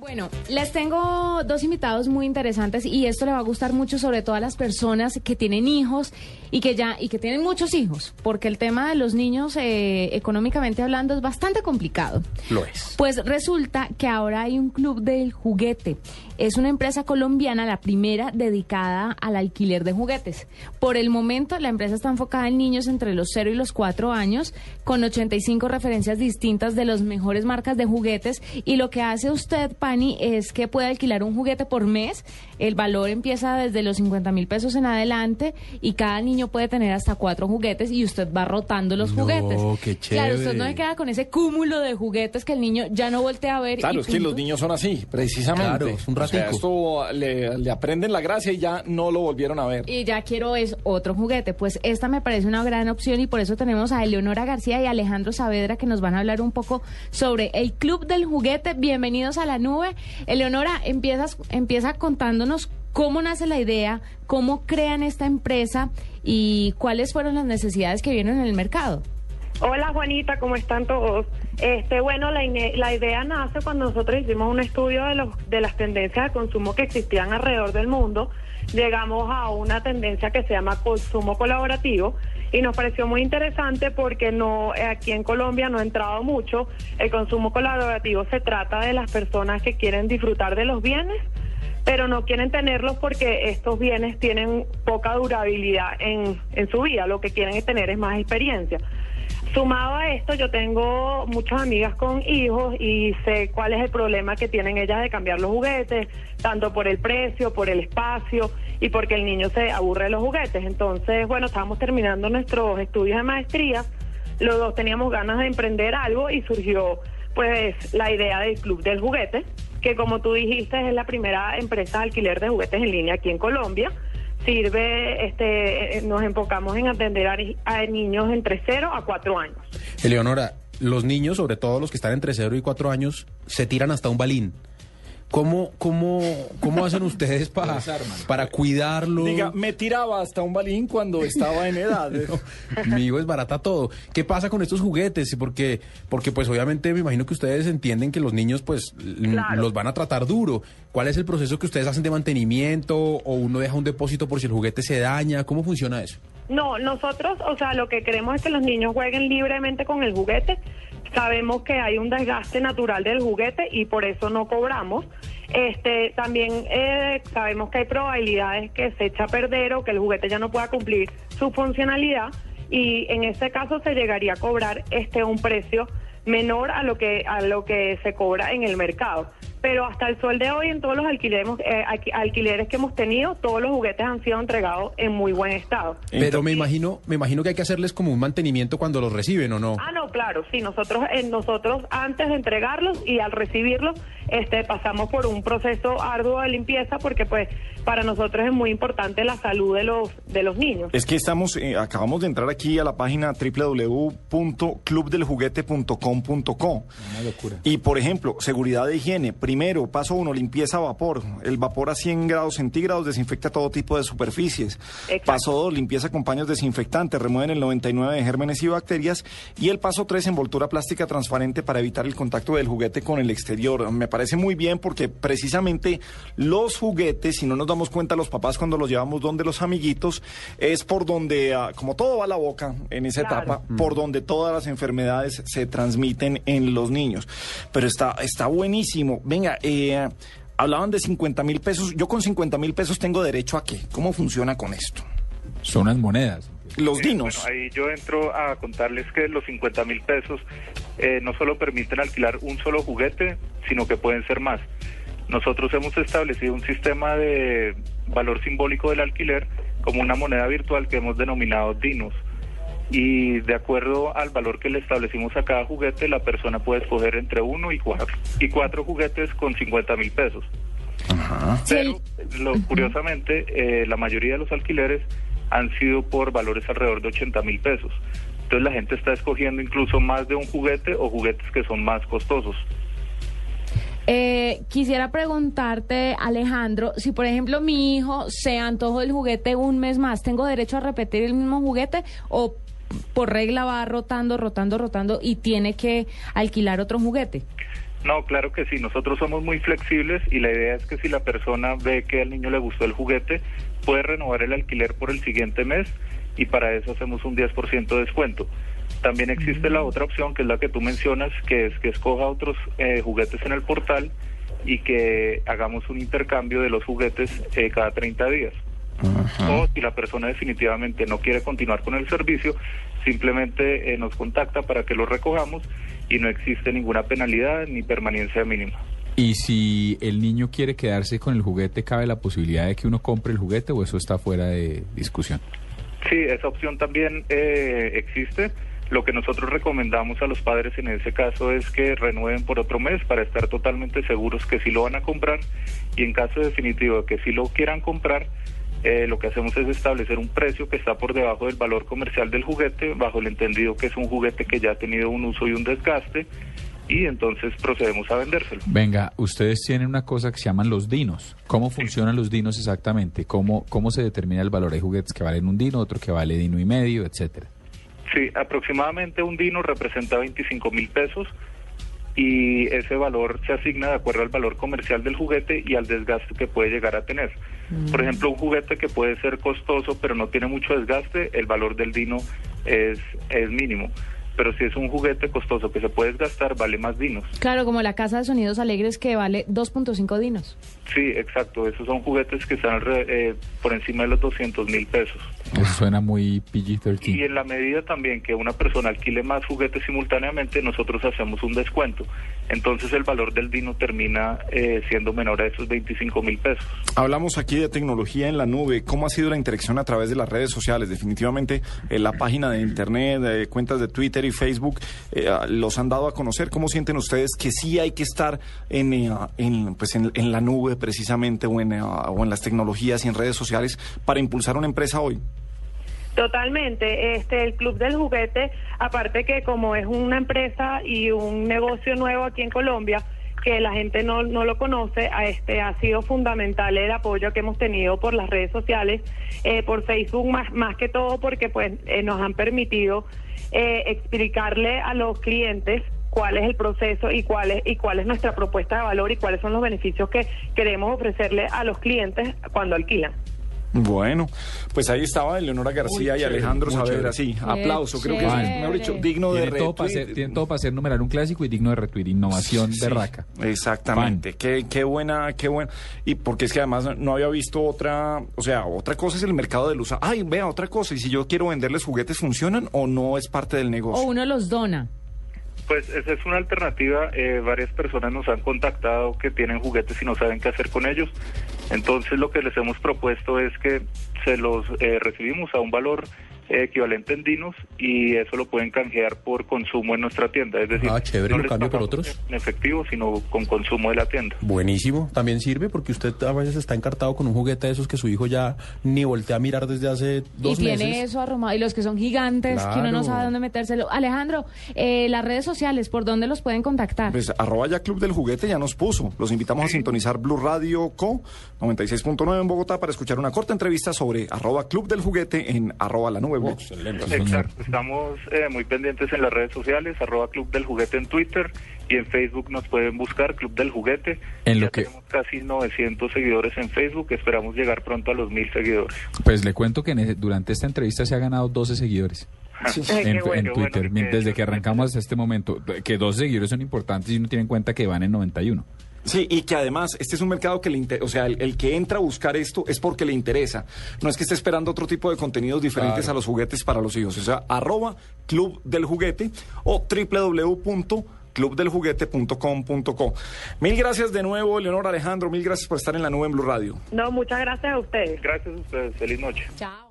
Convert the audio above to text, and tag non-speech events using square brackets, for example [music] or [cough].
Bueno, les tengo dos invitados muy interesantes y esto le va a gustar mucho sobre todo a las personas que tienen hijos y que ya y que tienen muchos hijos, porque el tema de los niños eh, económicamente hablando es bastante complicado. Lo es. Pues resulta que ahora hay un club del juguete. Es una empresa colombiana, la primera dedicada al alquiler de juguetes. Por el momento, la empresa está enfocada en niños entre los 0 y los 4 años, con 85 referencias distintas de las mejores marcas de juguetes. Y lo que hace usted, Pani, es que puede alquilar un juguete por mes. El valor empieza desde los 50 mil pesos en adelante y cada niño puede tener hasta cuatro juguetes y usted va rotando los No, juguetes. qué Claro, usted no chévere. se queda con ese cúmulo de juguetes que el niño ya no voltea a ver. y Claro, es que los niños son así, precisamente. Claro, es un sea, esto le, le aprenden la gracia y ya no lo volvieron a ver. y ya quiero es otro juguete. Pues esta me parece una gran opción y por eso tenemos a Eleonora García y Alejandro Saavedra que nos van a hablar un poco sobre el Club del Juguete. Bienvenidos a la nube. Eleonora, empiezas, empieza contándonos cómo nace la idea, cómo crean esta empresa y cuáles fueron las necesidades que vieron en el mercado. Hola Juanita, ¿cómo están todos? Este, bueno, la, idea nace cuando nosotros hicimos un estudio de, los, de las tendencias de consumo que existían alrededor del mundo. Llegamos a una tendencia que se llama consumo colaborativo y nos pareció muy interesante porque no aquí en Colombia no ha entrado mucho. El consumo colaborativo se trata de las personas que quieren disfrutar de los bienes pero no quieren tenerlos porque estos bienes tienen poca durabilidad en, en su vida. Lo que quieren es tener es más experiencia. Sumado a esto, yo tengo muchas amigas con hijos y sé cuál es el problema que tienen ellas de cambiar los juguetes, tanto por el precio, por el espacio y porque el niño se aburre de los juguetes. Entonces, bueno, estábamos terminando nuestros estudios de maestría, los dos teníamos ganas de emprender algo y surgió pues la idea del Club del Juguete, que como tú dijiste es la primera empresa de alquiler de juguetes en línea aquí en Colombia. Sirve, este, eh, nos enfocamos en atender a, a niños entre 0 a 4 años. Eleonora, los niños, sobre todo los que están entre 0 y 4 años, se tiran hasta un balín. ¿Cómo, cómo, cómo hacen ustedes para, para cuidarlo? Diga, me tiraba hasta un balín cuando estaba en edad. [laughs] Mi hijo es barata todo. ¿Qué pasa con estos juguetes? Porque, porque pues obviamente me imagino que ustedes entienden que los niños pues Claro. los van a tratar duro. ¿Cuál es el proceso que ustedes hacen de mantenimiento? ¿O uno deja un depósito por si el juguete se daña? ¿Cómo funciona eso? No, nosotros, o sea, lo que queremos es que los niños jueguen libremente con el juguete. Sabemos que hay un desgaste natural del juguete y por eso no cobramos. Este, también eh, sabemos que hay probabilidades que se echa a perder o que el juguete ya no pueda cumplir su funcionalidad y en ese caso se llegaría a cobrar este un precio menor a lo que a lo que se cobra en el mercado. Pero hasta el sol de hoy, en todos los alquileres, eh, alqui- alquileres que hemos tenido, todos los juguetes han sido entregados en muy buen estado. Pero me imagino, me imagino que hay que hacerles como un mantenimiento cuando los reciben, ¿o no? Ah, no, claro, sí, nosotros eh, nosotros antes de entregarlos y al recibirlos, este pasamos por un proceso arduo de limpieza porque pues para nosotros es muy importante la salud de los de los niños. Es que estamos, eh, acabamos de entrar aquí a la página www.clubdeljuguete.com.co. Una locura. Y por ejemplo, seguridad de higiene. Primero, paso uno, limpieza a vapor. El vapor a 100 grados centígrados desinfecta todo tipo de superficies. Exacto. Paso dos, limpieza con paños desinfectantes, remueven el 99 de gérmenes y bacterias. Y el paso tres, envoltura plástica transparente para evitar el contacto del juguete con el exterior. Me parece muy bien porque precisamente los juguetes, si no nos damos cuenta los papás cuando los llevamos donde los amiguitos, es por donde, ah, como todo va a la boca en esa Claro. etapa, por donde todas las enfermedades se transmiten en los niños. Pero está, está buenísimo. Venga, eh, hablaban de 50 mil pesos. Yo con 50 mil pesos tengo derecho a qué? ¿Cómo funciona con esto? Son unas monedas. Los Eh, dinos. bueno, ahí yo entro a contarles que los 50 mil pesos eh, no solo permiten alquilar un solo juguete, sino que pueden ser más. Nosotros hemos establecido un sistema de valor simbólico del alquiler como una moneda virtual que hemos denominado dinos. Y de acuerdo al valor que le establecimos a cada juguete, la persona puede escoger entre uno y cuatro, y cuatro juguetes con 50 mil pesos. Sí, Pero, lo, curiosamente, eh, la mayoría de los alquileres han sido por valores alrededor de 80 mil pesos. Entonces la gente está escogiendo incluso más de un juguete o juguetes que son más costosos. Eh, quisiera preguntarte, Alejandro, si por ejemplo mi hijo se antojó del juguete un mes más, ¿tengo derecho a repetir el mismo juguete o por regla va rotando, rotando, rotando y tiene que alquilar otro juguete? No, claro que sí. Nosotros somos muy flexibles y la idea es que si la persona ve que al niño le gustó el juguete, puede renovar el alquiler por el siguiente mes y para eso hacemos un 10% de descuento. También existe la otra opción, que es la que tú mencionas, que es que escoja otros eh, juguetes en el portal y que hagamos un intercambio de los juguetes eh, cada 30 días. O si la persona definitivamente no quiere continuar con el servicio, simplemente eh, nos contacta para que lo recojamos y no existe ninguna penalidad ni permanencia mínima. Y si el niño quiere quedarse con el juguete, ¿cabe la posibilidad de que uno compre el juguete o eso está fuera de discusión? Sí, esa opción también eh, existe. Lo que nosotros recomendamos a los padres en ese caso es que renueven por otro mes para estar totalmente seguros que sí lo van a comprar y en caso definitivo de que sí lo quieran comprar, eh, lo que hacemos es establecer un precio que está por debajo del valor comercial del juguete, bajo el entendido que es un juguete que ya ha tenido un uso y un desgaste y entonces procedemos a vendérselo. Venga, ustedes tienen una cosa que se llaman los dinos. ¿Cómo funcionan los dinos exactamente? ¿Cómo, ¿Cómo se determina el valor? de juguetes que valen un dino, otro que vale dino y medio, etcétera? Sí, aproximadamente un dino representa 25 mil pesos y ese valor se asigna de acuerdo al valor comercial del juguete y al desgaste que puede llegar a tener. Por ejemplo, un juguete que puede ser costoso pero no tiene mucho desgaste, el valor del dino es, es mínimo pero si es un juguete costoso que se puede gastar, vale más dinos. Claro, como la casa de sonidos alegres que vale 2.5 dinos. Sí, exacto. Esos son juguetes que están eh, por encima de los 200 mil pesos. Eso suena muy PG-13. Y en la medida también que una persona alquile más juguetes simultáneamente, nosotros hacemos un descuento. Entonces el valor del dino termina eh, siendo menor a esos 25 mil pesos. Hablamos aquí de tecnología en la nube. ¿Cómo ha sido la interacción a través de las redes sociales? Definitivamente en la página de internet, de cuentas de Twitter y Facebook eh, los han dado a conocer. ¿Cómo sienten ustedes que sí hay que estar en, eh, pues en, la nube precisamente o en, eh, o en las tecnologías y en redes sociales para impulsar una empresa hoy? Totalmente. Este, el Club del Juguete, aparte que como es una empresa y un negocio nuevo aquí en Colombia, que la gente no, no lo conoce, este ha sido fundamental el apoyo que hemos tenido por las redes sociales, por Facebook más, más que todo porque pues nos han permitido eh, explicarle a los clientes cuál es el proceso y cuál es y cuál es nuestra propuesta de valor y cuáles son los beneficios que queremos ofrecerle a los clientes cuando alquilan. Bueno, pues ahí estaba Eleonora García y Alejandro Saavedra. Sí, aplauso. Creo que es, mejor dicho, digno de retweet. Todo tiene todo para ser numeral un clásico y digno de retweet. Innovación de raca. Exactamente. Qué, qué buena, qué buena. Y porque es que además no había visto otra, o sea, otra cosa es el mercado de luz. Ay, vea, otra cosa. Y si yo quiero venderles juguetes, ¿funcionan o no es parte del negocio? O uno los dona. Pues esa es una alternativa. Eh, varias personas nos han contactado que tienen juguetes y no saben qué hacer con ellos. Entonces lo que les hemos propuesto es que se los eh, recibimos a un valor equivalente en dinos y eso lo pueden canjear por consumo en nuestra tienda. Es decir, ah, chévere, no lo cambio por otros. En efectivo, sino con consumo de la tienda. Buenísimo, también sirve porque usted a veces está encartado con un juguete de esos que su hijo ya ni voltea a mirar desde hace dos meses. Y tiene eso arrumado, y los que son gigantes, que uno no sabe dónde metérselo. Alejandro, eh, las redes sociales, ¿por dónde los pueden contactar? Pues arroba ya Club del Juguete ya nos puso. Los invitamos a sintonizar Blue Radio Co 96.9 en Bogotá para escuchar una corta entrevista sobre arroba Club del Juguete en arroba la nube Exacto, estamos eh, muy pendientes en las redes sociales, arroba Club del Juguete en Twitter y en Facebook nos pueden buscar Club del Juguete. En ya tenemos casi 900 seguidores en Facebook, esperamos llegar pronto a los mil seguidores. Pues le cuento que durante esta entrevista se ha ganado 12 seguidores. [laughs] en, Twitter, desde que arrancamos hasta este momento, que dos seguidores son importantes y uno tiene en cuenta que van en 91. Sí, y que además este es un mercado que le interesa, o sea, el, que entra a buscar esto es porque le interesa. No es que esté esperando otro tipo de contenidos diferentes a los juguetes para los hijos. O sea, arroba Club del Juguete o www.clubdeljuguete.com.co. Mil gracias de nuevo, Leonor Alejandro. Mil gracias por estar en la nube en Blue Radio. No, muchas gracias a ustedes. Gracias a ustedes. Feliz noche. Chao.